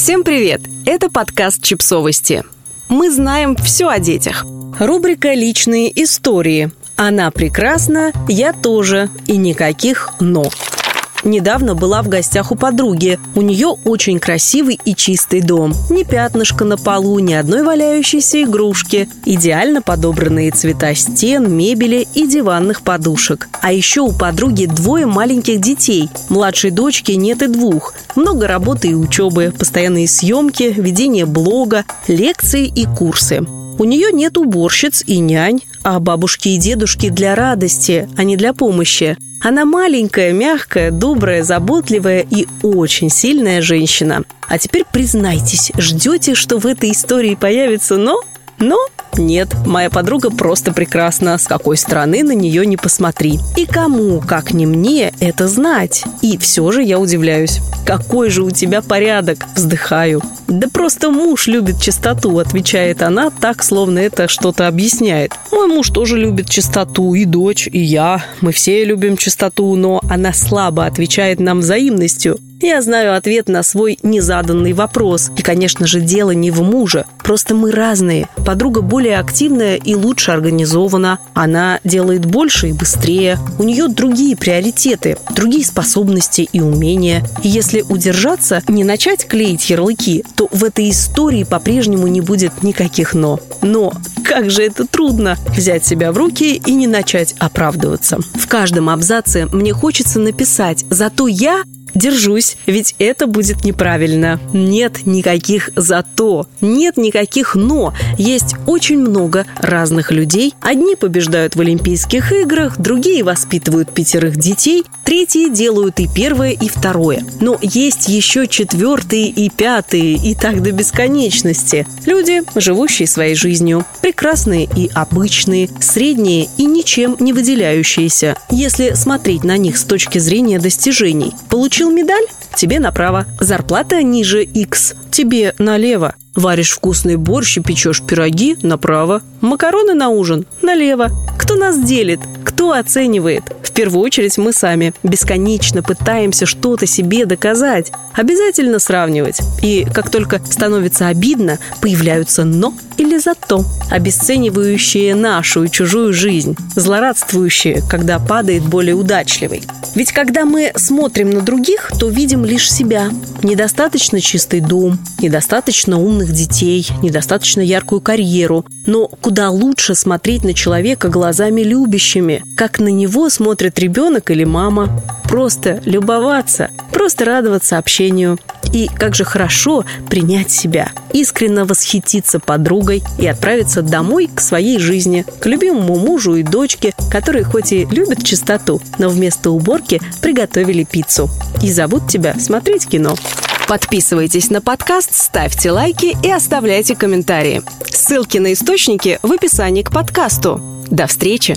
Всем привет! Это подкаст «Чипсовости». Мы знаем все о детях. Рубрика «Личные истории». Она прекрасна, я тоже, и никаких «но». Недавно была в гостях у подруги. У нее очень красивый и чистый дом. Ни пятнышка на полу, ни одной валяющейся игрушки. Идеально подобранные цвета стен, мебели и диванных подушек. А еще у подруги двое маленьких детей. Младшей дочки нет и двух. Много работы и учебы, постоянные съемки, ведение блога, лекции и курсы. У нее нет уборщиц и нянь, а бабушки и дедушки для радости, а не для помощи. Она маленькая, мягкая, добрая, заботливая и очень сильная женщина. А теперь признайтесь, ждете, что в этой истории появится «но»? Но нет, моя подруга просто прекрасна, с какой стороны на нее не посмотри. И кому, как не мне, это знать? И все же я удивляюсь. Какой же у тебя порядок? Вздыхаю. Да просто муж любит чистоту, отвечает она так, словно это что-то объясняет. Мой муж тоже любит чистоту, и дочь, и я. Мы все любим чистоту, но она слабо отвечает нам взаимностью. Я знаю ответ на свой незаданный вопрос. И, конечно же, дело не в муже. Просто мы разные. Подруга более активная и лучше организована. Она делает больше и быстрее. У нее другие приоритеты, другие способности и умения. И если удержаться, не начать клеить ярлыки, то в этой истории по-прежнему не будет никаких «но». Но как же это трудно взять себя в руки и не начать оправдываться. В каждом абзаце мне хочется написать «Зато я Держусь, ведь это будет неправильно. Нет никаких «зато», нет никаких «но». Есть очень много разных людей. Одни побеждают в Олимпийских играх, другие воспитывают пятерых детей, третьи делают и первое, и второе. Но есть еще четвертые и пятые, и так до бесконечности. Люди, живущие своей жизнью. Прекрасные и обычные, средние и ничем не выделяющиеся. Если смотреть на них с точки зрения достижений. Получил Получил медаль? Тебе направо. Зарплата ниже X. Тебе налево. Варишь вкусный борщ и печешь пироги – направо. Макароны на ужин – налево. Кто нас делит? Кто оценивает? В первую очередь мы сами. Бесконечно пытаемся что-то себе доказать. Обязательно сравнивать. И как только становится обидно, появляются «но» или «зато», обесценивающие нашу и чужую жизнь, злорадствующие, когда падает более удачливый. Ведь когда мы смотрим на других, то видим лишь себя. Недостаточно чистый дом, недостаточно умных детей, недостаточно яркую карьеру. Но куда лучше смотреть на человека глазами любящими, как на него смотрит ребенок или мама. Просто любоваться, просто радоваться общению. И как же хорошо принять себя, искренне восхититься подругой и отправиться домой к своей жизни, к любимому мужу и дочке, которые хоть и любят чистоту, но вместо уборки приготовили пиццу. И зовут тебя смотреть кино. Подписывайтесь на подкаст, ставьте лайки и оставляйте комментарии. Ссылки на источники в описании к подкасту. До встречи!